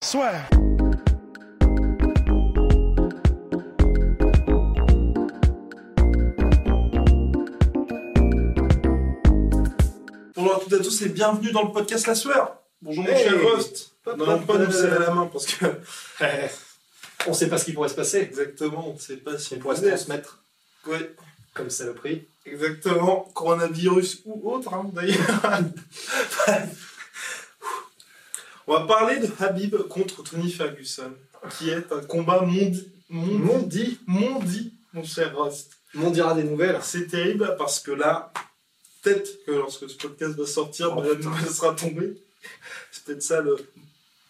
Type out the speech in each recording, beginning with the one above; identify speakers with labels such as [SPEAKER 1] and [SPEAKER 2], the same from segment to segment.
[SPEAKER 1] Swear. Bonjour à toutes et à tous et bienvenue dans le podcast La Sueur. Bonjour mon
[SPEAKER 2] Hey.
[SPEAKER 1] cher Rust.
[SPEAKER 2] Pas-
[SPEAKER 1] Non,
[SPEAKER 2] pas-
[SPEAKER 1] non, pas nous serrer la main parce que
[SPEAKER 2] On sait pas ce qui pourrait se passer.
[SPEAKER 1] exactement, on ne sait pas si
[SPEAKER 2] On pourrait se transmettre
[SPEAKER 1] Oui,
[SPEAKER 2] comme saloperie.
[SPEAKER 1] exactement. Coronavirus ou autre, hein, d'ailleurs. on va parler de Habib contre Tony Ferguson, qui est un combat mondi, mondi,
[SPEAKER 2] Mondi,
[SPEAKER 1] mon cher Rust.
[SPEAKER 2] on dira des nouvelles.
[SPEAKER 1] C'est terrible parce que là, peut-être que lorsque ce podcast va sortir,
[SPEAKER 2] Oh,
[SPEAKER 1] nouvelle sera tombée. C'est peut-être ça le.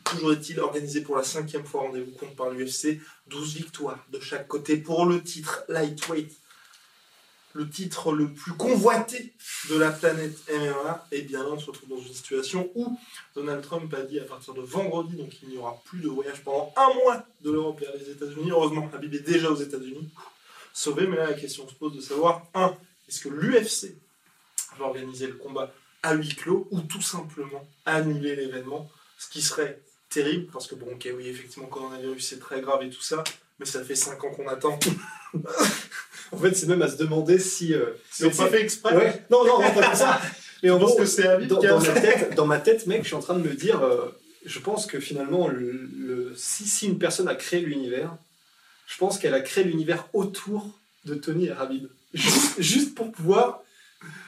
[SPEAKER 1] Toujours est-il organisé pour la cinquième fois rendez-vous compte par l'UFC. 12 victoires de chaque côté pour le titre lightweight. Le titre le plus convoité de la planète MMA. Et bien là, on se retrouve dans une situation où Donald Trump a dit à partir de vendredi, donc il n'y aura plus de voyage pendant un mois de l'Europe vers les États-Unis. Heureusement, Habib est déjà aux États-Unis. Sauvé, mais là la question se pose de savoir, un, est-ce que l'UFC va organiser le combat à huis clos ou tout simplement annuler l'événement, ce qui serait terrible parce que bon, ok, oui, effectivement, coronavirus c'est très grave et tout ça, mais ça fait 5 ans qu'on attend.
[SPEAKER 2] En fait, c'est même à se demander si. euh, mais
[SPEAKER 1] pas fait exprès.
[SPEAKER 2] Ouais. Non, non, non, pas comme ça. Mais en gros,
[SPEAKER 1] que c'est
[SPEAKER 2] dans, dans ma tête, dans ma tête, mec, je suis en train de me dire. euh, je pense que finalement, le, le- si, si une personne a créé l'univers, je pense qu'elle a créé l'univers autour de Tony et Habib. Juste, juste pour pouvoir,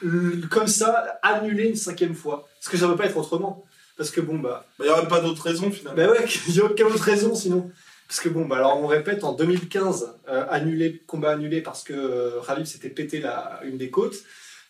[SPEAKER 2] euh, comme ça, annuler une cinquième fois. Parce que ça ne peut pas être autrement. Parce que bon, bah.
[SPEAKER 1] Bah, Il n'y aurait pas d'autre raison finalement.
[SPEAKER 2] Bah ouais, il n'y a aucune autre raison sinon. Parce que bon, bah alors on répète, en 2015, euh, annulé, combat annulé parce que euh, Khabib s'était pété la, une des côtes.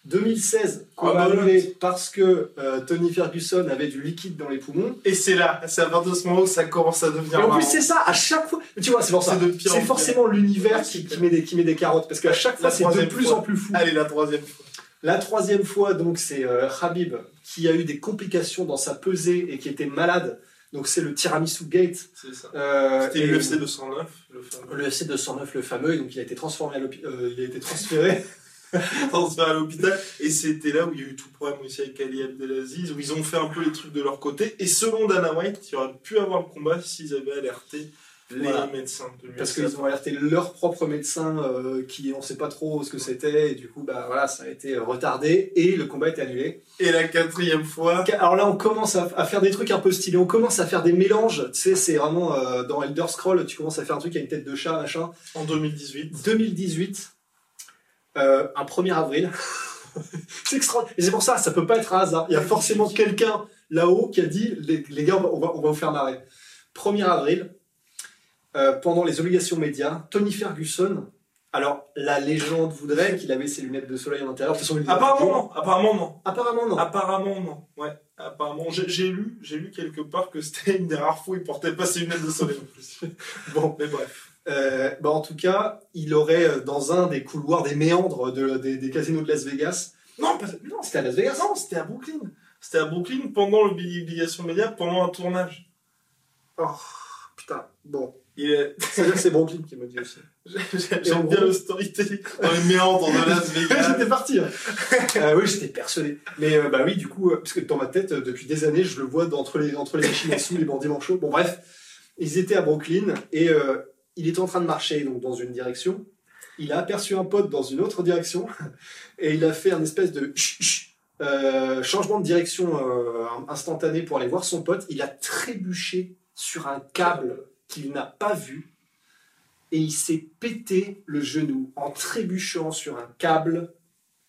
[SPEAKER 2] 2016, combat
[SPEAKER 1] Ah bah ouais.
[SPEAKER 2] annulé parce que euh, Tony Ferguson avait du liquide dans les poumons.
[SPEAKER 1] Et c'est là, c'est à partir de ce moment où ça commence à devenir
[SPEAKER 2] Et en plus, c'est ça, à chaque fois. Tu vois, c'est pour ça.
[SPEAKER 1] C'est
[SPEAKER 2] forcément l'univers qui, met des, qui met des carottes. Parce qu'à chaque fois, c'est de plus
[SPEAKER 1] fois.
[SPEAKER 2] en plus fou.
[SPEAKER 1] Allez, la troisième fois.
[SPEAKER 2] La troisième fois, donc, c'est euh, Khabib qui a eu des complications dans sa pesée et qui était malade. Donc, c'est le tiramisu gate.
[SPEAKER 1] C'est ça.
[SPEAKER 2] Euh,
[SPEAKER 1] C'était l'UFC 209, le fameux.
[SPEAKER 2] Le FC 209, le fameux, et donc il a été transformé à euh, il a été transféré.
[SPEAKER 1] transfert à l'hôpital. Et c'était là où il y a eu tout le problème aussi avec Ali Abdelaziz, où ils ont fait un peu les trucs de leur côté. Et selon Dana White, il aurait pu avoir le combat s'ils avaient alerté les
[SPEAKER 2] Voilà.
[SPEAKER 1] médecins de
[SPEAKER 2] parce qu'ils ont alerté leur propre médecin euh, qui on sait pas trop ce que c'était, et du coup, bah voilà, ça a été retardé, et le combat a été annulé.
[SPEAKER 1] Et la quatrième fois,
[SPEAKER 2] Alors là, on commence à, à faire des trucs un peu stylés, on commence à faire des mélanges, tu sais, c'est vraiment euh, dans Elder Scroll, tu commences à faire un truc à une tête de chat, machin.
[SPEAKER 1] en 2018,
[SPEAKER 2] 2018, euh, un 1er avril. c'est extraordinaire. Et c'est pour ça, ça peut pas être un hasard. Il y a forcément quelqu'un là-haut qui a dit les, les gars, on va, on va vous faire marrer. 1er avril, euh, pendant les obligations médias, Tony Ferguson. Alors, la légende voudrait qu'il avait ses lunettes de soleil à l'intérieur.
[SPEAKER 1] Apparemment non, apparemment non.
[SPEAKER 2] Apparemment, non.
[SPEAKER 1] Apparemment non, ouais. Apparemment, j'ai lu, j'ai lu quelque part que c'était une des rares fois où il portait pas ses lunettes de soleil en plus.
[SPEAKER 2] Bon,
[SPEAKER 1] Mais bref.
[SPEAKER 2] Euh, bah en tout cas, il aurait euh, dans un des couloirs, des méandres de- des, des casinos de Las Vegas.
[SPEAKER 1] Non, non,
[SPEAKER 2] C'était à Las Vegas
[SPEAKER 1] non, c'était à Brooklyn. C'était à Brooklyn pendant l'obligation média, pendant un tournage.
[SPEAKER 2] Oh, putain. Bon.
[SPEAKER 1] Est...
[SPEAKER 2] C'est-à-dire que c'est Brooklyn qui me dit aussi.
[SPEAKER 1] J'aime bien le storytelling dans les méandres de Las Vegas.
[SPEAKER 2] j'étais parti. hein. Euh, oui, j'étais persuadé. Mais euh, bah oui, du coup, euh, parce que dans ma tête, euh, depuis des années, je le vois entre les, entre les machines à sous, les bandits manchots. Bon, bref, ils étaient à Brooklyn et il était en train de marcher donc, dans une direction. Il a aperçu un pote dans une autre direction et il a fait un espèce de changement de direction instantané pour aller voir son pote. Il a trébuché sur un câble qu'il n'a pas vu et il s'est pété le genou en trébuchant sur un câble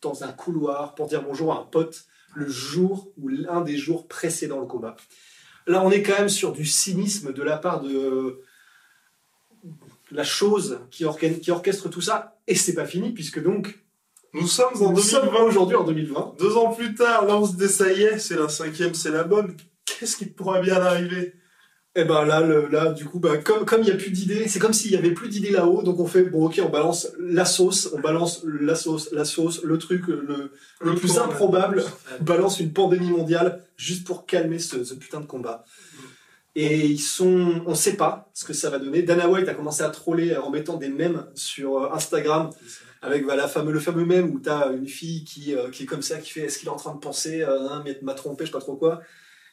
[SPEAKER 2] dans un couloir pour dire bonjour à un pote le jour ou l'un des jours précédant le combat. Là, on est quand même sur du cynisme de la part de la chose qui, orchestre tout ça. Et c'est pas fini, puisque donc,
[SPEAKER 1] Nous sommes en
[SPEAKER 2] nous sommes
[SPEAKER 1] 2020.
[SPEAKER 2] aujourd'hui en 2020.
[SPEAKER 1] Deux ans plus tard, là on se dit ça y est, c'est la cinquième, c'est la bonne. qu'est-ce qui pourrait bien arriver?
[SPEAKER 2] Et ben là, le, là, du coup, bah, comme comme il y a plus d'idées, c'est comme s'il y avait plus d'idées là-haut, donc on fait bon, ok, on balance la sauce, on balance la sauce, la sauce, le truc le, le, plus improbable, on balance une pandémie mondiale juste pour calmer ce, ce putain de combat. Et ils sont, on sait pas ce que ça va donner. Dana White a commencé à troller en mettant des mèmes sur euh, Instagram avec voilà, fameux, le fameux mème où t'as une fille qui, euh, qui est comme ça, qui fait est-ce qu'il est en train de penser, euh, hein, m'a trompé, je sais pas trop quoi.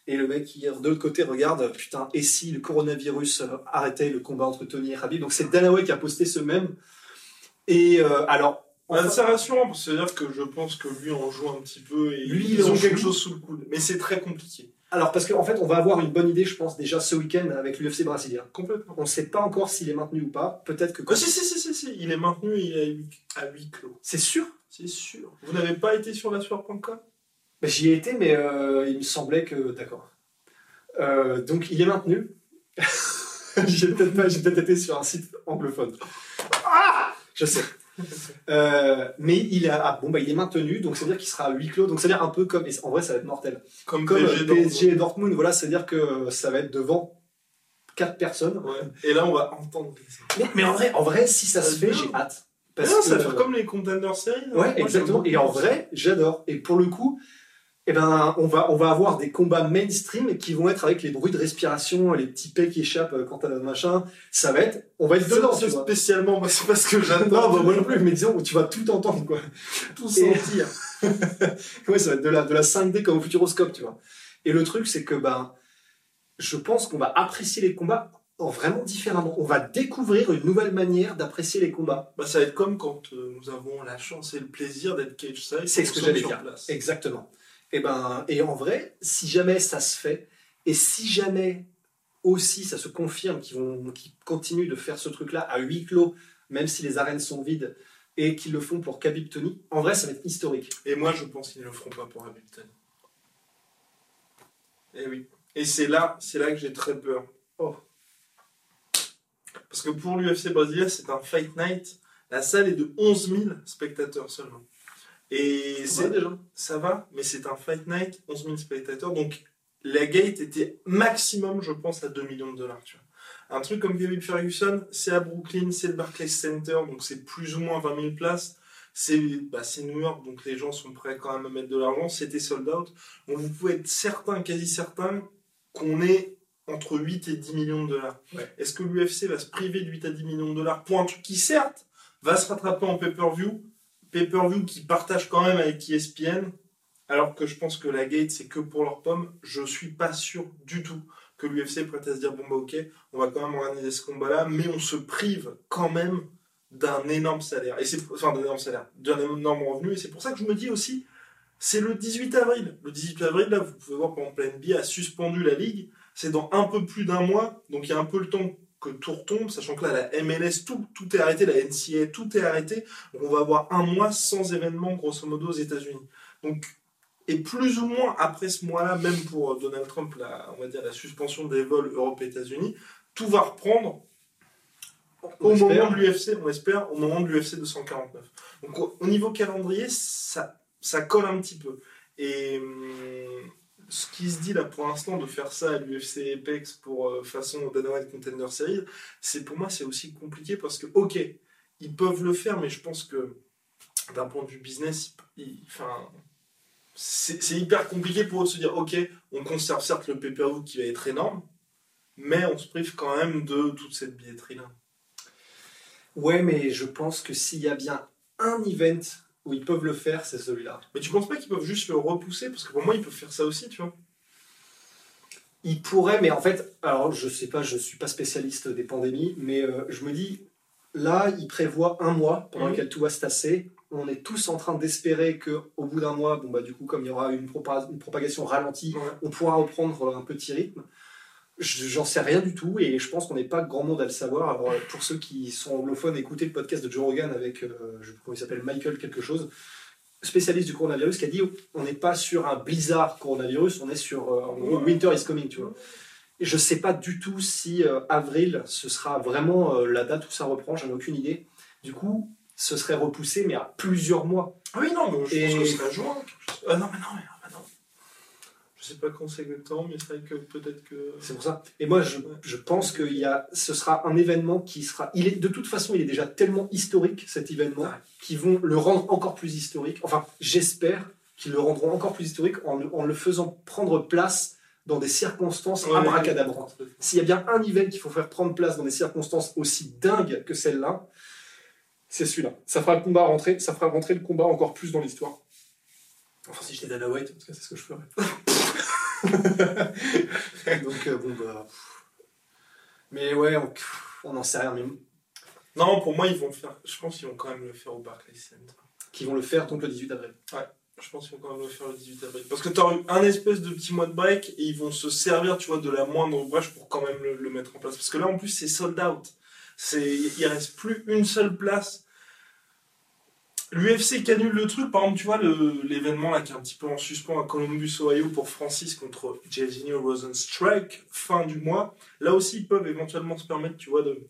[SPEAKER 2] Et le mec qui de l'autre côté regarde, putain, et si le coronavirus euh, arrêtait le combat entre Tony et Khabib? Donc c'est Dana White qui a posté ce mème. Et euh, alors,
[SPEAKER 1] Ouais, c'est rassurant, c'est-à-dire que je pense que lui en joue un petit peu et
[SPEAKER 2] Lui,
[SPEAKER 1] ils ont quelque
[SPEAKER 2] joue.
[SPEAKER 1] chose sous le coude. Mais c'est très compliqué.
[SPEAKER 2] alors parce qu'en fait, on va avoir une bonne idée, je pense, déjà ce week-end avec l'UFC brésilien.
[SPEAKER 1] Complètement.
[SPEAKER 2] On ne sait pas encore s'il est maintenu ou pas. Peut-être que
[SPEAKER 1] Ah, si, si, si, si, si, il est maintenu et il est à huis, clos.
[SPEAKER 2] c'est sûr?
[SPEAKER 1] C'est sûr. Vous n'avez pas été sur la
[SPEAKER 2] Ben, J'y ai été, mais euh, il me semblait que d'accord. Euh, donc il est maintenu. j'ai peut-être peut-être été sur un site anglophone. Ah je sais. Euh, mais il a, ah, bon bah il est maintenu, donc c'est à dire qu'il sera à huis clos. Donc c'est à dire un peu comme, et en vrai ça va être mortel.
[SPEAKER 1] Comme,
[SPEAKER 2] Comme
[SPEAKER 1] PSG, Dortmund.
[SPEAKER 2] Dortmund, voilà, c'est à dire que ça va être devant quatre personnes.
[SPEAKER 1] Ouais. Et là, on va entendre
[SPEAKER 2] Mais, mais en vrai, en vrai, si ça se
[SPEAKER 1] Ça
[SPEAKER 2] fait, j'ai hâte. Parce
[SPEAKER 1] non, ça
[SPEAKER 2] que-
[SPEAKER 1] va faire comme les contenders séries. hein.
[SPEAKER 2] Ouais, exactement. Et en vrai, j'adore. Et pour le coup, eh ben, on va, on va avoir des combats mainstream qui vont être avec les bruits de respiration, les petits pets qui échappent euh, quand t'as le machin. Ça va être, on va être dedans,
[SPEAKER 1] C'est spécialement, moi, c'est parce que
[SPEAKER 2] Non,
[SPEAKER 1] j'adore.
[SPEAKER 2] bah, moi non plus, mais disons, tu vas tout entendre, quoi.
[SPEAKER 1] tout
[SPEAKER 2] Et-
[SPEAKER 1] sentir.
[SPEAKER 2] Ouais, ça va être de la, de la 5D comme au Futuroscope, tu vois. Et le truc, c'est que, ben, je pense qu'on va apprécier les combats en vraiment différemment. On va découvrir une nouvelle manière d'apprécier les combats.
[SPEAKER 1] Bah, ça va être comme quand euh, nous avons la chance et le plaisir d'être cage side.
[SPEAKER 2] C'est ce que j'allais dire.
[SPEAKER 1] place.
[SPEAKER 2] Exactement. Et ben, et en vrai, si jamais ça se fait, et si jamais aussi ça se confirme qu'ils vont, qu'ils continuent de faire ce truc-là à huis clos, même si les arènes sont vides, et qu'ils le font pour Khabib Tony, en vrai, ça va être historique.
[SPEAKER 1] Et moi, je pense qu'ils ne le feront pas pour Hamilton. Et oui. Et c'est là, c'est là que j'ai très peur.
[SPEAKER 2] Oh.
[SPEAKER 1] Parce que pour l'UFC brésilien, c'est un fight night. La salle est de 11 000 spectateurs seulement. Et
[SPEAKER 2] déjà.
[SPEAKER 1] ça va, mais c'est un fight night, 11 000 spectateurs. Donc la gate était maximum, je pense, à 2 millions de dollars. Tu vois. Un truc comme Kevin Ferguson, c'est à Brooklyn, c'est le Barclays Center, donc c'est plus ou moins 20 000 places. C'est bah, c'est New York, donc les gens sont prêts quand même à mettre de l'argent. C'était sold out. Donc vous pouvez être certain, quasi certain, qu'on est entre 8 et 10 millions de dollars.
[SPEAKER 2] Ouais.
[SPEAKER 1] Est-ce que l'UFC va se priver de 8 à 10 millions de dollars? Pour un truc qui, certes, va se rattraper en pay-per-view, pay-per-view qui partage quand même avec ESPN, alors que je pense que la gate c'est que pour leurs pommes, je suis pas sûr du tout que l'UFC prête à se dire bon bah ok, on va quand même organiser ce combat-là, mais on se prive quand même d'un énorme salaire, et c'est enfin d'un énorme salaire, d'un énorme revenu, et c'est pour ça que je me dis aussi, c'est le 18 avril. Le 18 avril là, vous pouvez voir par exemple NBA a suspendu la ligue, c'est dans un peu plus d'un mois, donc il y a un peu le temps que tout retombe, sachant que là la MLS tout tout est arrêté, la NCAA tout est arrêté, donc on va avoir un mois sans événement grosso modo aux États-Unis. Donc et plus ou moins après ce mois-là, même pour euh, Donald Trump, la, on va dire la suspension des vols Europe-États-Unis, tout va reprendre
[SPEAKER 2] On
[SPEAKER 1] au
[SPEAKER 2] espère.
[SPEAKER 1] moment de l'UFC, on espère, au moment de l'UFC 249. Donc au, au niveau calendrier, ça, ça colle un petit peu. Et hum, ce qui se dit là pour l'instant de faire ça à l'UFC Apex pour euh, façon Dana White Contender Series, c'est pour moi c'est aussi compliqué parce que ok, ils peuvent le faire, mais je pense que d'un point de vue business, c'est hyper compliqué pour eux de se dire ok, on conserve certes le pay-per-view qui va être énorme, mais on se prive quand même de toute cette billetterie là.
[SPEAKER 2] Ouais, mais je pense que s'il y a bien un event où ils peuvent le faire, c'est celui-là.
[SPEAKER 1] Mais tu penses pas qu'ils peuvent juste le repousser? Parce que pour moi, ils peuvent faire ça aussi, tu vois.
[SPEAKER 2] Ils pourraient, mais en fait, alors je sais pas, je suis pas spécialiste des pandémies, mais euh, je me dis, là, ils prévoient un mois pendant
[SPEAKER 1] Mhm.
[SPEAKER 2] lequel tout va se tasser. On est tous en train d'espérer que au bout d'un mois, bon bah du coup, comme il y aura une, propa- une propagation ralentie, on pourra reprendre un petit rythme. Je- J'en sais rien du tout et je pense qu'on n'est pas grand monde à le savoir. Alors, euh, pour ceux qui sont anglophones, écoutez le podcast de Joe Rogan avec, euh, je comment il s'appelle, Michael quelque chose, spécialiste du coronavirus, qui a dit on n'est pas sur un blizzard coronavirus, on est sur euh, en gros, winter is coming, tu vois. Et je sais pas du tout si euh, avril ce sera vraiment la date où ça reprend, j'en ai aucune idée. Du coup, ce serait repoussé, mais à plusieurs mois.
[SPEAKER 1] Ah oui, non, mais je
[SPEAKER 2] Et-
[SPEAKER 1] pense que ce serait juin. Ah non, mais non, mais, ah bah non. Je Je sais pas quand c'est exactement, mais c'est vrai que peut-être que.
[SPEAKER 2] C'est pour ça. Et moi, je, je pense que y a, ce sera un événement qui sera. Il est, de toute façon, il est déjà tellement historique, cet événement,
[SPEAKER 1] Ouais.
[SPEAKER 2] qu'ils vont le rendre encore plus historique. Enfin, j'espère qu'ils le rendront encore plus historique en, le- en le faisant prendre place dans des circonstances
[SPEAKER 1] Ouais,
[SPEAKER 2] abracadabrantes.
[SPEAKER 1] ouais.
[SPEAKER 2] S'il y a bien un event qu'il faut faire prendre place dans des circonstances aussi dingues que celle-là, c'est celui-là. Ça fera le combat rentrer, ça fera rentrer le combat encore plus dans l'histoire. Enfin, si j'étais Dana White, en tout cas, c'est ce que je ferais. Donc, euh, bon, bah. Mais ouais, on n'en sait rien, mais
[SPEAKER 1] Non, pour moi, ils vont faire. Je pense qu'ils vont quand même le faire au Barclays Center.
[SPEAKER 2] qui vont le faire donc le 18 avril.
[SPEAKER 1] Je pense qu'ils vont quand même le faire le 18 avril. Parce que tu as eu un espèce de petit mois de break et ils vont se servir, tu vois, de la moindre brèche pour quand même le, le mettre en place. Parce que là, en plus, c'est sold out. Il reste plus une seule place. L'UFC qui annule le truc, par exemple, tu vois, l'événement là qui est un petit peu en suspens à Columbus, Ohio pour Francis contre Jairzinho Rosenstrike, fin du mois. Là aussi, ils peuvent éventuellement se permettre, tu vois, de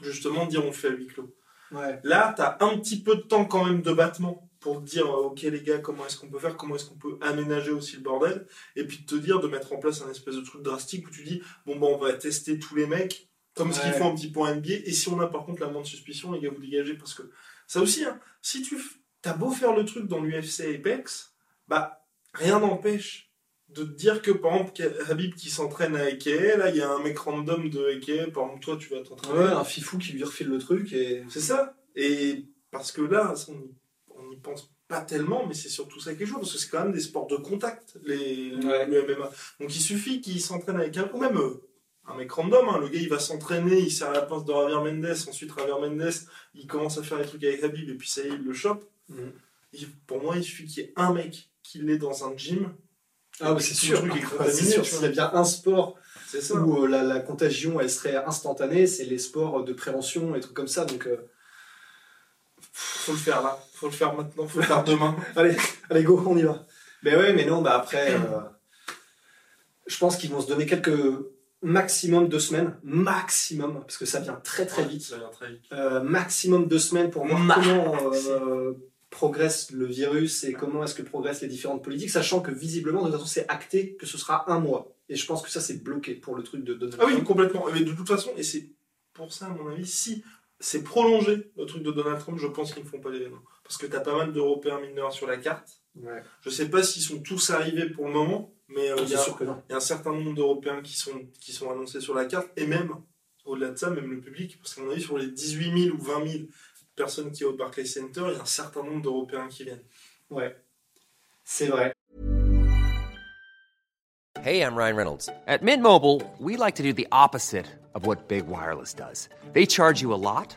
[SPEAKER 1] justement dire on le fait à huis clos.
[SPEAKER 2] Ouais.
[SPEAKER 1] Là, tu as un petit peu de temps quand même de battement pour te dire, euh, ok les gars, comment est-ce qu'on peut faire, comment est-ce qu'on peut aménager aussi le bordel, et puis de te dire de mettre en place un espèce de truc drastique où tu dis, bon bah on va tester tous les mecs, comme ce qu'ils font un petit peu en NBA, et si on a par contre la moindre suspicion, les gars, vous dégagez, parce que ça aussi, hein, si tu t'as beau faire le truc dans l'UFC Apex, bah rien n'empêche de te dire que par exemple Habib qui s'entraîne à Eke, là il y a un mec random de Eke, par exemple toi tu vas t'entraîner.
[SPEAKER 2] Ouais, un fifou qui lui refile le truc et.
[SPEAKER 1] C'est ça. Et parce que là, ça, on n'y pense pas tellement, mais c'est surtout ça qui joue, parce que c'est quand même des sports de contact, les,
[SPEAKER 2] Ouais.
[SPEAKER 1] le MMA. Donc il suffit qu'il s'entraîne avec un, ou même euh, un mec random, hein. le gars il va s'entraîner, il sert à la pince de Javier Mendes, ensuite Javier Mendes, il commence à faire des trucs avec Habib, et puis ça y est, il le chope. Et pour moi, il suffit qu'il y ait un mec qui l'ait dans un gym.
[SPEAKER 2] Ah,
[SPEAKER 1] Et
[SPEAKER 2] c'est sûr. Ah, c'est sûr. S'il y a bien un sport
[SPEAKER 1] ça.
[SPEAKER 2] où euh, la, la contagion elle serait instantanée, c'est les sports de prévention et trucs comme ça. Donc, euh,
[SPEAKER 1] Faut le faire là, faut le faire maintenant, faut le faire demain.
[SPEAKER 2] allez, allez, go, on y va. Mais ouais, mais non, bah après, euh, je pense qu'ils vont se donner quelques maximum deux semaines, maximum, parce que ça vient très très vite.
[SPEAKER 1] Ça vient très vite.
[SPEAKER 2] Euh, maximum deux semaines pour voir
[SPEAKER 1] Max.
[SPEAKER 2] comment euh, progresse le virus et comment est-ce que progressent les différentes politiques, sachant que visiblement, de toute façon, c'est acté que ce sera un mois. Et je pense que ça, c'est bloqué pour le truc de Donald
[SPEAKER 1] Ah oui,
[SPEAKER 2] Trump.
[SPEAKER 1] complètement. Mais de toute façon, et c'est pour ça, à mon avis, si c'est prolongé le truc de Donald Trump, je pense qu'ils ne font pas l'événement. Parce que tu as pas mal d'Européens mineurs sur la carte.
[SPEAKER 2] Ouais.
[SPEAKER 1] Je sais pas s'ils sont tous arrivés pour le moment, mais euh, il y, a-
[SPEAKER 2] sûr que non.
[SPEAKER 1] il y a un certain nombre d'Européens qui sont, qui sont annoncés sur la carte, et même, au-delà de ça, même le public, parce qu'à mon avis, sur les 18 000 ou 20 000 personnes qui sont au Barclays Center, il y a un certain nombre d'Européens qui viennent.
[SPEAKER 2] Ouais. C'est vrai.
[SPEAKER 3] Hey, I'm Ryan Reynolds. At Mint Mobile, we like to do the opposite of what Big Wireless does. They charge you a lot,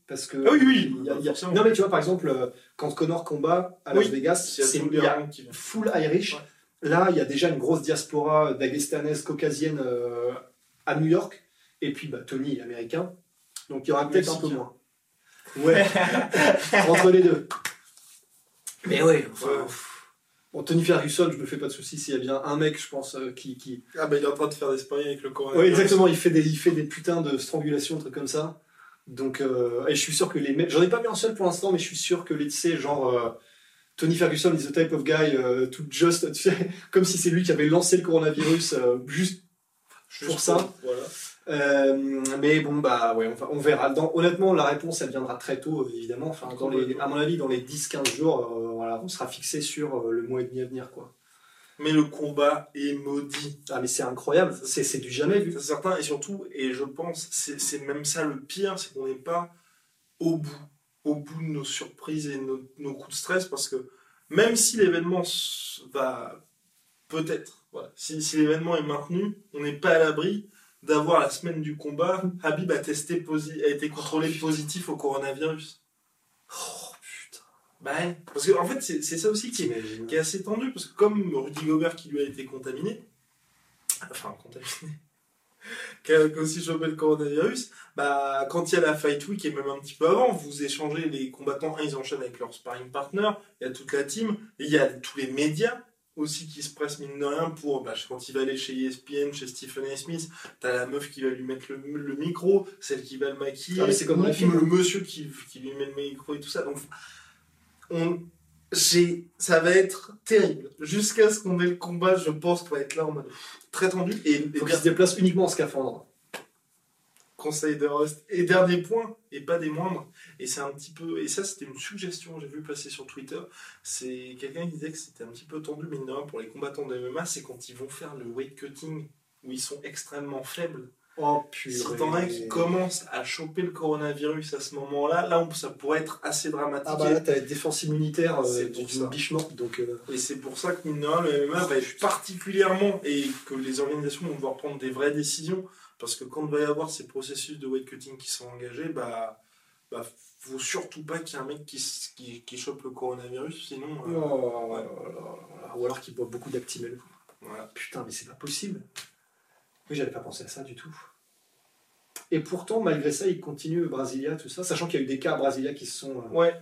[SPEAKER 2] parce que.
[SPEAKER 1] Ah oui, oui,
[SPEAKER 2] il y a- y a-. Non, mais tu vois, par exemple, euh, quand Connor combat à Las
[SPEAKER 1] Oui,
[SPEAKER 2] Vegas, c'est il y a full Irish.
[SPEAKER 1] Ouais.
[SPEAKER 2] Là, il y a déjà une grosse diaspora d'Agestanaise caucasienne euh, à New York. Et puis, bah, Tony est américain. Donc, il y aura peut-être un peu moins. Ouais, entre les deux. Mais ouais, enfin,
[SPEAKER 1] Ouais.
[SPEAKER 2] Bon, Tony Ferguson, je me fais pas de soucis s'il y a bien un mec, je pense, euh, qui, qui,
[SPEAKER 1] Ah bah il est en train de faire des sparring avec le Coréen.
[SPEAKER 2] oui, exactement. Il fait des, il fait des putains de strangulations, trucs comme ça. Donc, euh, et je suis sûr que les mecs, j'en ai pas mis un seul pour l'instant, mais je suis sûr que les, tu sais, genre, euh, Tony Ferguson is the type of guy euh, to just, tu sais, comme si c'est lui qui avait lancé le coronavirus, juste.
[SPEAKER 1] Juste
[SPEAKER 2] pour ça.
[SPEAKER 1] Voilà.
[SPEAKER 2] mais bon, bah, ouais, enfin, on verra. Dans- honnêtement, la réponse, elle viendra très tôt, évidemment. Enfin, dans les, à mon avis, dans les 10-15 jours, voilà, on sera fixé sur le mois et demi à venir, quoi.
[SPEAKER 1] Mais le combat est maudit.
[SPEAKER 2] Ah, mais c'est incroyable. C'est, du jamais vu.
[SPEAKER 1] C'est certain, et surtout, et je pense, c'est même ça le pire, c'est qu'on n'est pas au bout, au bout de nos surprises et nos, nos coups de stress, parce que même si l'événement va peut-être, voilà, si, si l'événement est maintenu, on n'est pas à l'abri d'avoir la semaine du combat, Habib a, testé a été contrôlé positif au coronavirus.
[SPEAKER 2] Oh.
[SPEAKER 1] Bah ouais. Parce que en fait, c'est ça aussi qui est, qui est assez tendu, parce que comme Rudy Gobert qui lui a été contaminé, enfin contaminé, qui a aussi chopé le coronavirus, bah, quand il y a la Fight Week et même un petit peu avant, vous échangez les combattants, un, ils enchaînent avec leur sparring partner, il y a toute la team, il y a tous les médias aussi qui se pressent mine de rien pour, bah, quand il va aller chez ESPN, chez Stephen A. Smith, t'as la meuf qui va lui mettre le, le micro, celle qui va le maquiller,
[SPEAKER 2] Ah, c'est comme
[SPEAKER 1] le- le monsieur qui, qui lui met le micro et tout ça, donc on, ça va être terrible. Jusqu'à ce qu'on ait le combat, je pense qu'on va être là en mode très tendu. Et, et
[SPEAKER 2] Faut qu'il se déplace uniquement en scaphandre.
[SPEAKER 1] conseil de Rust. Et dernier point, et pas des moindres, et c'est un petit peu, et ça c'était une suggestion, j'ai vu passer sur Twitter, c'est quelqu'un qui disait que c'était un petit peu tendu, de rien, pour les combattants de MMA, c'est quand ils vont faire le weight cutting, où ils sont extrêmement faibles.
[SPEAKER 2] Oh purée.
[SPEAKER 1] Si t'en as qui commencent à choper le coronavirus à ce moment-là, là ça pourrait être assez dramatique.
[SPEAKER 2] Ah bah là, t'as la défense immunitaire euh,
[SPEAKER 1] C'est
[SPEAKER 2] d'une
[SPEAKER 1] ça.
[SPEAKER 2] biche morte, donc... euh,
[SPEAKER 1] Et c'est pour ça que, mine de rien, le MMA va être particulièrement, et que les organisations vont devoir prendre des vraies décisions, parce que quand il va y avoir ces processus de weight cutting qui sont engagés, bah, bah faut surtout pas qu'il y ait un mec qui, qui, qui chope le coronavirus, sinon, euh,
[SPEAKER 2] oh,
[SPEAKER 1] ouais.
[SPEAKER 2] Ou alors qu'il boit beaucoup d'Actimel.
[SPEAKER 1] voilà.
[SPEAKER 2] Putain, mais c'est pas possible. Oui, j'avais pas pensé à ça du tout. Et pourtant, malgré ça, il continue Brasilia, tout ça, sachant qu'il y a eu des cas à Brasilia qui se sont... euh,
[SPEAKER 1] Ouais,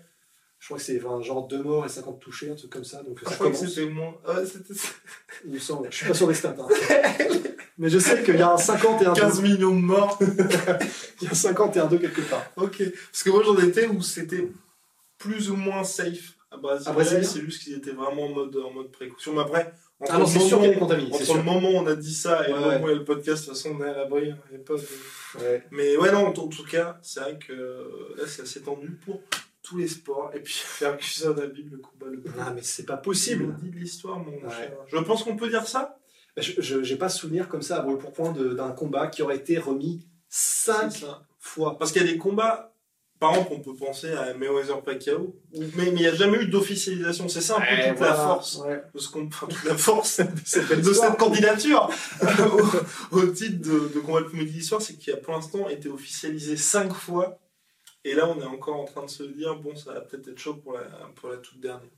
[SPEAKER 2] Je crois que c'est enfin, genre 2 morts et 50 touchés, un truc comme ça. Donc
[SPEAKER 1] je
[SPEAKER 2] ça
[SPEAKER 1] crois que c'était moins. Ouais, c'était
[SPEAKER 2] Il me semble. Je suis pas sûr des stats. hein. Mais je sais qu'il y a un 50 et un
[SPEAKER 1] 15
[SPEAKER 2] 2.
[SPEAKER 1] millions de morts.
[SPEAKER 2] Il y a 50 et un 2 quelque part.
[SPEAKER 1] ok. Parce que moi j'en étais où c'était plus ou moins safe à Brasilia.
[SPEAKER 2] À Brasilia
[SPEAKER 1] c'est juste qu'ils étaient vraiment en mode, en mode précaution. Mais après, entre
[SPEAKER 2] Ah non,
[SPEAKER 1] le
[SPEAKER 2] c'est sûr
[SPEAKER 1] moment-
[SPEAKER 2] qu'il y a des contaminés. c'est
[SPEAKER 1] Entre le moment où on a dit ça et
[SPEAKER 2] Ouais,
[SPEAKER 1] le moment
[SPEAKER 2] ouais.
[SPEAKER 1] où il y a le podcast, de toute façon, on est à l'abri. hein, de-
[SPEAKER 2] Ouais.
[SPEAKER 1] Mais ouais, non, en tout cas, c'est vrai que euh, là, c'est assez tendu pour tous les sports. Et puis, Ferguson Habib, le combat le plus
[SPEAKER 2] Ah, mais c'est pas possible.
[SPEAKER 1] dit de l'histoire, mon
[SPEAKER 2] Ouais.
[SPEAKER 1] cher. Je pense qu'on peut dire ça.
[SPEAKER 2] Je je- j'ai pas souvenir comme ça à brûle pour point d'un combat qui aurait été remis 5
[SPEAKER 1] C'est ça.
[SPEAKER 2] fois.
[SPEAKER 1] Parce qu'il y a des combats, par exemple, on peut penser à Mayweather Pacquiao, mais il n'y a jamais eu d'officialisation. C'est ça un peu
[SPEAKER 2] Ouais,
[SPEAKER 1] toute la force
[SPEAKER 2] Ouais.
[SPEAKER 1] de ce qu'on- enfin, toute la force de cette candidature au, au titre de, de combat de comédie d'histoire, c'est qu'il a pour l'instant été officialisé cinq fois. Et là, on est encore en train de se dire, bon, ça va peut-être être chaud pour la, pour la toute dernière.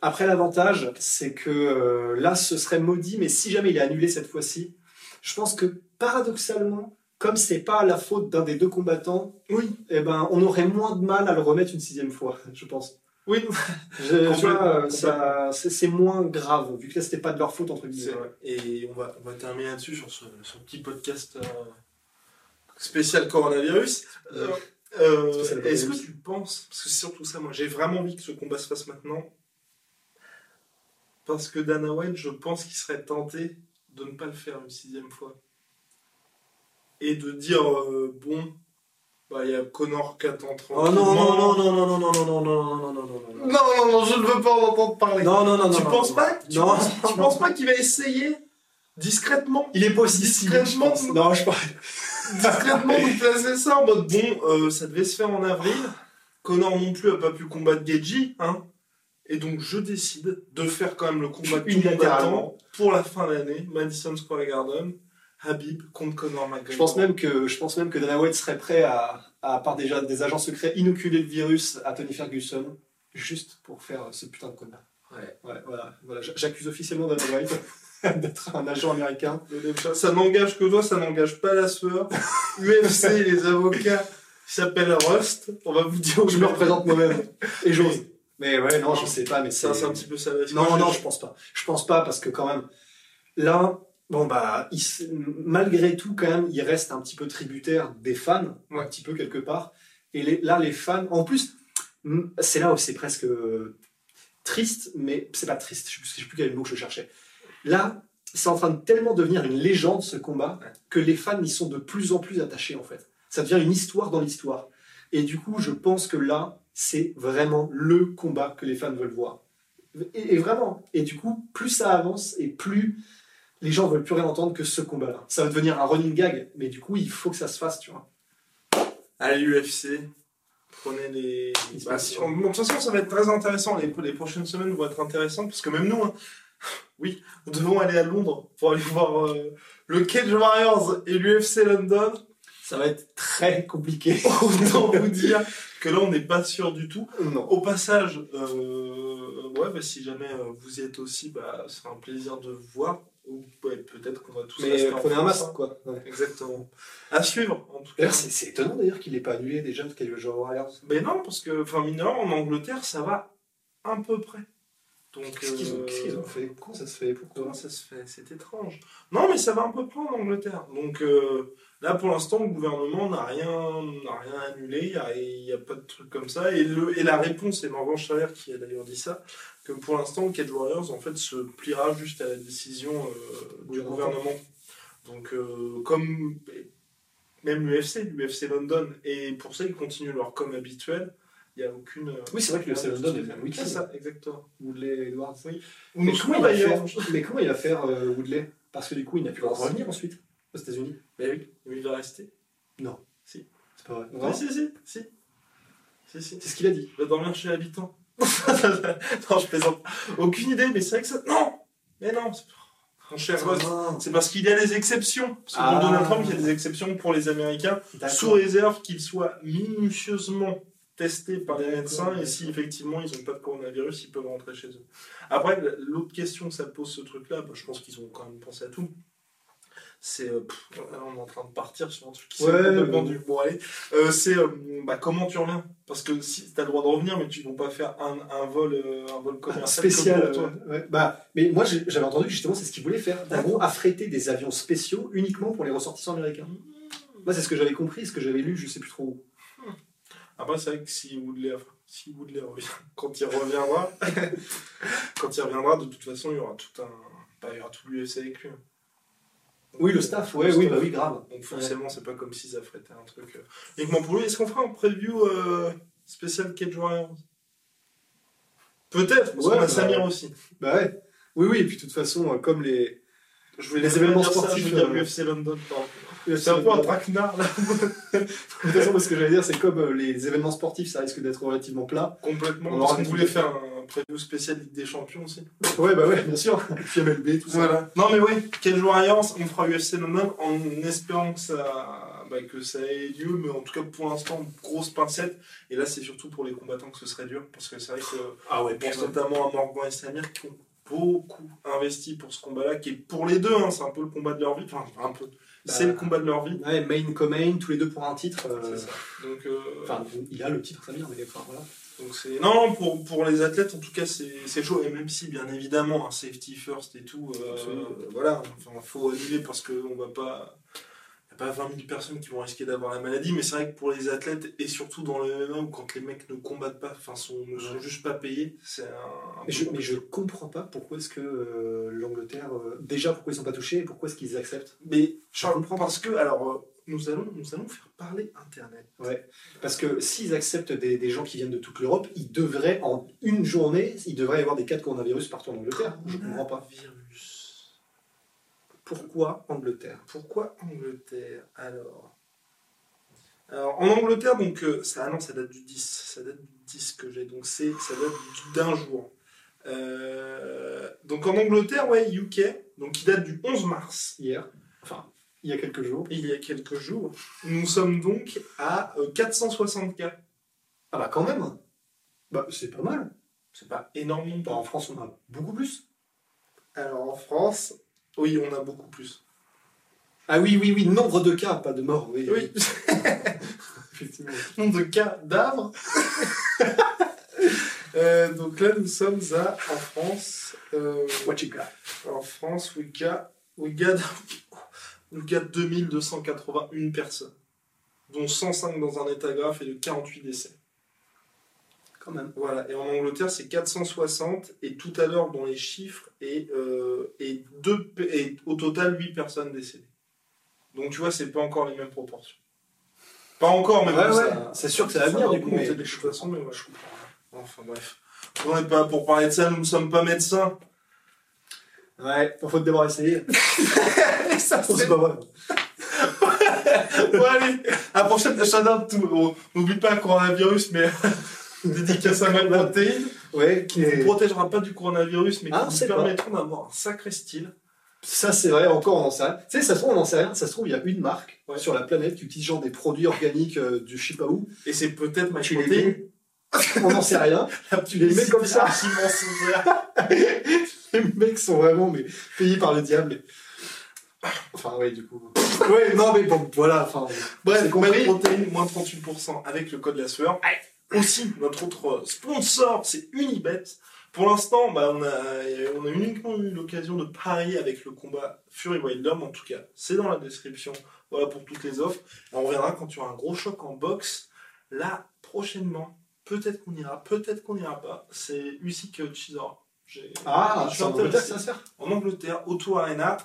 [SPEAKER 2] Après, l'avantage, c'est que euh, là, ce serait maudit, mais si jamais il est annulé cette fois-ci, je pense que paradoxalement, comme c'est pas la faute d'un des deux combattants,
[SPEAKER 1] Oui,
[SPEAKER 2] eh ben, on aurait moins de mal à le remettre une sixième fois, je pense.
[SPEAKER 1] oui,
[SPEAKER 2] euh, ça- c'est moins grave, vu que là, c'était pas de leur faute, entre guillemets.
[SPEAKER 1] Et on va, on va terminer là-dessus sur ce, ce petit podcast euh, spécial coronavirus. Euh, euh, Est-ce que tu penses, parce que c'est surtout ça, moi j'ai vraiment envie que ce combat se fasse maintenant, parce que Dana White, je pense qu'il serait tenté de ne pas le faire une sixième fois. Et de dire, euh, bon, bah il y a Connor qui attend
[SPEAKER 2] Oh non, non,
[SPEAKER 1] tranquillement.
[SPEAKER 2] non, non, non, non, non, non, non, non, non, non, non, non.
[SPEAKER 1] Non, non, non, je ne veux pas en entendre parler.
[SPEAKER 2] Non, non, non,
[SPEAKER 1] tu
[SPEAKER 2] non,
[SPEAKER 1] penses
[SPEAKER 2] non,
[SPEAKER 1] pas, tu
[SPEAKER 2] non,
[SPEAKER 1] penses,
[SPEAKER 2] non,
[SPEAKER 1] tu
[SPEAKER 2] non.
[SPEAKER 1] penses pas qu'il va essayer discrètement
[SPEAKER 2] Il est pas je
[SPEAKER 1] Discrètement,
[SPEAKER 2] pense. Non, je pense.
[SPEAKER 1] discrètement vous placez ça en mode bon, euh, ça devait se faire en avril. Connor non plus a pas pu combattre Geji, hein. Et donc je décide de faire quand même le combat tout le monde attend pour la fin de l'année, Madison Square Garden, Habib contre Connor McGregor.
[SPEAKER 2] Je pense même que, je pense même que Dana White serait prêt à, à part déjà des agents secrets, inoculer le virus à Tony Ferguson, juste pour faire ce putain de combat.
[SPEAKER 1] Ouais.
[SPEAKER 2] Ouais, voilà. voilà. J'accuse officiellement Dana White d'être un agent américain.
[SPEAKER 1] Ça n'engage que toi, ça n'engage pas la sueur. UFC, les avocats s'appellent Rust. On va vous dire où
[SPEAKER 2] Je me représente moi-même. Et j'ose. Mais ouais, non, je sais pas, mais c'est.
[SPEAKER 1] Ça, c'est un petit peu ça.
[SPEAKER 2] Non, non,
[SPEAKER 1] je-
[SPEAKER 2] je pense pas. Je pense pas parce que quand même, là, bon bah, il malgré tout, quand même, il reste un petit peu tributaire des fans, un petit peu quelque part. Et les- là, les fans, en plus, c'est là où c'est presque euh, triste, mais c'est pas triste. Je sais plus, je sais plus quel mot que je cherchais. Là, c'est en train de tellement devenir une légende ce combat
[SPEAKER 1] Ouais.
[SPEAKER 2] que les fans y sont de plus en plus attachés en fait. Ça devient une histoire dans l'histoire. Et du coup, je pense que là, c'est vraiment le combat que les fans veulent voir. Et, et vraiment. Et du coup, plus ça avance et plus les gens veulent plus rien entendre que ce combat-là. Ça va devenir un running gag, mais du coup, il faut que ça se fasse, tu vois.
[SPEAKER 1] à l'UFC. Prenez les. Bah, si- bon, de toute façon, ça va être très intéressant. Les, les prochaines semaines vont être intéressantes parce que même nous, hein, oui, nous devons aller à Londres pour aller voir euh, le Cage Warriors et l'UFC London.
[SPEAKER 2] Ça va être très compliqué.
[SPEAKER 1] Autant vous dire que là, on n'est pas sûr du tout.
[SPEAKER 2] non.
[SPEAKER 1] Au passage, euh, ouais, bah, si jamais euh, vous y êtes aussi, bah, ce sera un plaisir de vous voir. Ou ouais, peut-être qu'on va tous
[SPEAKER 2] Mais
[SPEAKER 1] rester
[SPEAKER 2] euh,
[SPEAKER 1] en
[SPEAKER 2] prenez un
[SPEAKER 1] France,
[SPEAKER 2] masque,
[SPEAKER 1] hein.
[SPEAKER 2] quoi. Ouais.
[SPEAKER 1] Exactement. À suivre, en tout cas.
[SPEAKER 2] D'ailleurs, c'est étonnant d'ailleurs qu'il n'ait pas annulé déjà parce qu'il y a eu le Warriors.
[SPEAKER 1] Mais non, parce que, enfin, mineur, en Angleterre, ça va à peu près. Donc,
[SPEAKER 2] Qu'est-ce qu'ils ont,
[SPEAKER 1] euh,
[SPEAKER 2] ont fait? Comment ça se fait? Pourquoi?
[SPEAKER 1] Comment ça se fait? C'est étrange. Non, mais ça va un peu près en Angleterre. Donc euh, là, pour l'instant, le gouvernement n'a rien, n'a rien annulé. Il n'y a, pas de truc comme ça. Et, le, et la réponse, c'est Morgan Chaler qui a d'ailleurs dit ça, que pour l'instant, le Cage Warriors, en fait, se pliera juste à la décision euh, du gouvernement. Donc, euh, comme même l'UFC, l'UFC London, et pour ça, ils continuent leur com habituel. Il n'y a aucune. euh,
[SPEAKER 2] Oui, c'est vrai que l'UFC London est le même week-end.
[SPEAKER 1] C'est ça, exactement.
[SPEAKER 2] Woodley Edwards.
[SPEAKER 1] Oui.
[SPEAKER 2] Mais comment,
[SPEAKER 1] serons
[SPEAKER 2] il va
[SPEAKER 1] d'ailleurs.
[SPEAKER 2] faire, mais comment il va faire euh, Woodley? Parce que du coup, il n'a plus le droit de revenir ensuite aux États-Unis.
[SPEAKER 1] Mais oui, mais il va rester.
[SPEAKER 2] Non.
[SPEAKER 1] Si.
[SPEAKER 2] C'est pas vrai.
[SPEAKER 1] Oui, si, si, si. Si, si.
[SPEAKER 2] C'est ce qu'il a dit.
[SPEAKER 1] Il va dormir chez l'habitant. non, je plaisante. Aucune idée, mais c'est vrai que ça. Non Mais non Mon cher Ross, c'est parce qu'il y a des exceptions. Parce que
[SPEAKER 2] Ah.
[SPEAKER 1] Donald Trump, il y a des exceptions pour les Américains, sous réserve qu'ils soient minutieusement testés par les médecins et si effectivement ils n'ont pas de coronavirus, ils peuvent rentrer chez eux. Après, l'autre question que ça pose ce truc-là, bah, je pense qu'ils ont quand même pensé à tout. C'est. euh, on est en train de partir sur un truc qui
[SPEAKER 2] Ouais,
[SPEAKER 1] s'est complètement du. Bon, allez. Euh, c'est euh, bah, comment tu reviens? Parce que si tu as le droit de revenir, mais tu ne vas pas faire un, un vol, euh, un vol commercial
[SPEAKER 2] spécial.
[SPEAKER 1] toi.
[SPEAKER 2] ouais. Bah, mais moi, j'avais entendu que justement, c'est ce qu'ils voulaient faire. En gros, affréter des avions spéciaux uniquement pour les ressortissants américains. Moi, c'est ce que j'avais compris, ce que j'avais lu, je sais plus trop où.
[SPEAKER 1] Après, c'est vrai que si Woodley, si Woodley revient, quand il reviendra, quand il reviendra, de toute façon, il y aura tout un. bah, il y aura tout l'UFC avec lui.
[SPEAKER 2] Oui, le staff, ouais,
[SPEAKER 1] Le
[SPEAKER 2] oui,
[SPEAKER 1] staff.
[SPEAKER 2] bah oui, grave.
[SPEAKER 1] Donc forcément, c'est pas comme s'ils affrétaient un truc. euh, Uniquement pour lui. Est-ce qu'on fera un preview euh, spécial Cage Warriors? Peut-être, parce
[SPEAKER 2] Ouais,
[SPEAKER 1] qu'on a
[SPEAKER 2] bah,
[SPEAKER 1] Samir aussi.
[SPEAKER 2] Bah ouais. Oui, oui, et puis de toute façon, euh, comme les.
[SPEAKER 1] Je voulais
[SPEAKER 2] Les événements sportifs,
[SPEAKER 1] sportifs, je veux dire
[SPEAKER 2] euh,
[SPEAKER 1] l'UFC London. pardon.
[SPEAKER 2] C'est
[SPEAKER 1] un peu un traquenard, là.
[SPEAKER 2] De toute façon, ce que j'allais dire, c'est comme euh, les événements sportifs, ça risque d'être relativement plat.
[SPEAKER 1] Complètement.
[SPEAKER 2] On
[SPEAKER 1] Parce qu'on voulait faire un preview spécial Ligue des Champions aussi.
[SPEAKER 2] Ouais, bah ouais, bien sûr. Puis MLB, tout ça.
[SPEAKER 1] Voilà. Non mais oui, Cage Warriors, on fera UFC London en espérant que ça, bah, que ça ait lieu, mais en tout cas pour l'instant, grosse pincette. Et là c'est surtout pour les combattants que ce serait dur, parce que c'est vrai que
[SPEAKER 2] Ah ouais,
[SPEAKER 1] je pense notamment à Morgan et Samir qui ont beaucoup investi pour ce combat-là, qui est pour les deux, hein, c'est un peu le combat de leur vie, enfin un peu, c'est le combat de leur vie.
[SPEAKER 2] Ouais, main co-main, tous les deux pour un titre. euh,
[SPEAKER 1] C'est ça. Donc, euh,
[SPEAKER 2] Enfin, il a le titre, ça bien, mais enfin, voilà.
[SPEAKER 1] Donc c'est non pour, pour les athlètes en tout cas c'est c'est chaud et même si bien évidemment un safety first et tout euh, voilà enfin faut annuler parce que on va pas a pas 20 000 personnes qui vont risquer d'avoir la maladie mais c'est vrai que pour les athlètes et surtout dans le MMA où quand les mecs ne combattent pas enfin sont, ne sont juste pas payés c'est un, un
[SPEAKER 2] Mais je, mais je comprends pas pourquoi est-ce que euh, l'Angleterre. euh, déjà, pourquoi ils sont pas touchés et pourquoi est-ce qu'ils acceptent
[SPEAKER 1] mais je
[SPEAKER 2] je
[SPEAKER 1] comprends parce que alors euh, nous allons nous allons faire parler internet
[SPEAKER 2] Ouais. Parce que s'ils acceptent des, des gens qui viennent de toute l'Europe, ils devraient, en une journée, il devrait y avoir des cas de coronavirus partout en Angleterre. Je comprends pas.
[SPEAKER 1] virus
[SPEAKER 2] Pourquoi Angleterre
[SPEAKER 1] Pourquoi Angleterre Alors, alors en Angleterre, donc euh, ça, ah non, ça date du 10, ça date du 10 que j'ai, donc c'est ça date du- d'un jour. Euh, donc en Angleterre, ouais, UK, donc qui date du 11 mars,
[SPEAKER 2] Hier. Enfin, il y a quelques jours.
[SPEAKER 1] il y a quelques jours. Nous sommes donc à euh, 460 cas.
[SPEAKER 2] Ah bah quand même Bah c'est pas mal.
[SPEAKER 1] C'est pas énorme non
[SPEAKER 2] Bah, en France, on a beaucoup plus.
[SPEAKER 1] Alors en France, oui, on a beaucoup plus.
[SPEAKER 2] Ah oui, oui, oui, nombre de cas, pas de morts. Oui,
[SPEAKER 1] Oui,
[SPEAKER 2] effectivement.
[SPEAKER 1] nombre de cas d'arbres. Euh, donc là, nous sommes à, en France, euh,
[SPEAKER 2] What you got?
[SPEAKER 1] En France, we got, we got, we got 2281 personnes, dont 105 dans un état grave et de 48 décès.
[SPEAKER 2] Quand même.
[SPEAKER 1] Voilà, et en Angleterre, c'est 460, et tout à l'heure, dans les chiffres, et, euh, et, deux, et au total, 8 personnes décédées. Donc tu vois, c'est pas encore les mêmes proportions. Pas encore, mais
[SPEAKER 2] Ouais,
[SPEAKER 1] bon,
[SPEAKER 2] ouais,
[SPEAKER 1] ça-
[SPEAKER 2] c'est sûr que ça va venir, du coup, mais-
[SPEAKER 1] de toute façon, mais je comprends. Enfin bref. On n'est pas pour parler de ça, nous ne sommes pas médecins.
[SPEAKER 2] Ouais, faut d'abord essayer.
[SPEAKER 1] ça,
[SPEAKER 2] c'est pas vrai.
[SPEAKER 1] Bon, allez, à la prochaine, shout-out tout. N'oublie pas le coronavirus, mais dédicace à ma protéine.
[SPEAKER 2] Ouais,
[SPEAKER 1] Qui ne vous protégera pas du coronavirus, mais qui
[SPEAKER 2] Ah, sait pas.
[SPEAKER 1] permettront d'avoir un sacré style.
[SPEAKER 2] ça c'est vrai, encore on n'en sait rien. Tu sais, ça se trouve, on n'en sait rien. Ça se trouve, il y a une marque
[SPEAKER 1] Ouais.
[SPEAKER 2] sur la planète qui utilise genre des produits organiques euh, du je sais pas où.
[SPEAKER 1] Et c'est peut-être ma
[SPEAKER 2] Tu
[SPEAKER 1] protéine.
[SPEAKER 2] on n'en sait rien. Tu les mets comme ça. les mecs sont vraiment mais, payés par le diable. Enfin, oui, du coup. ouais, non, mais bon, voilà. Enfin,
[SPEAKER 1] Bref,
[SPEAKER 2] compris.
[SPEAKER 1] Mad Protein, moins 38% avec le code la sueur. Aussi, notre autre sponsor, c'est Unibet. Pour l'instant, bah, on, a, on a uniquement eu l'occasion de parier avec le combat Fury Wildom. En tout cas, c'est dans la description. Voilà pour toutes les offres. Et on verra quand tu auras un gros choc en boxe. Là, prochainement, peut-être qu'on ira, peut-être qu'on n'ira pas. C'est Usyk Chisora.
[SPEAKER 2] Ah,
[SPEAKER 1] je suis
[SPEAKER 2] en Angleterre, ça sert
[SPEAKER 1] En Angleterre, Auto Arena.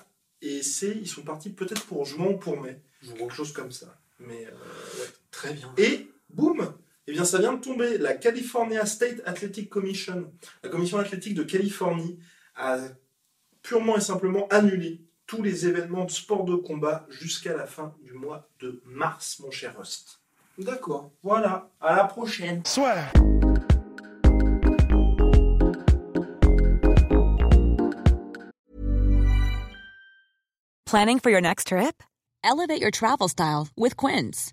[SPEAKER 1] Et c'est, ils sont partis peut-être pour juin ou pour mai. Quelque chose comme ça. Mais euh, ouais.
[SPEAKER 2] Très bien.
[SPEAKER 1] Et boum Eh bien, ça vient de tomber. La California State Athletic Commission, la commission athlétique de Californie, a purement et simplement annulé tous les événements de sport de combat jusqu'à la fin du mois de mars, mon cher Rust.
[SPEAKER 2] D'accord.
[SPEAKER 1] Voilà, à la prochaine.
[SPEAKER 4] Planning for your next trip? Elevate your travel style with Quince.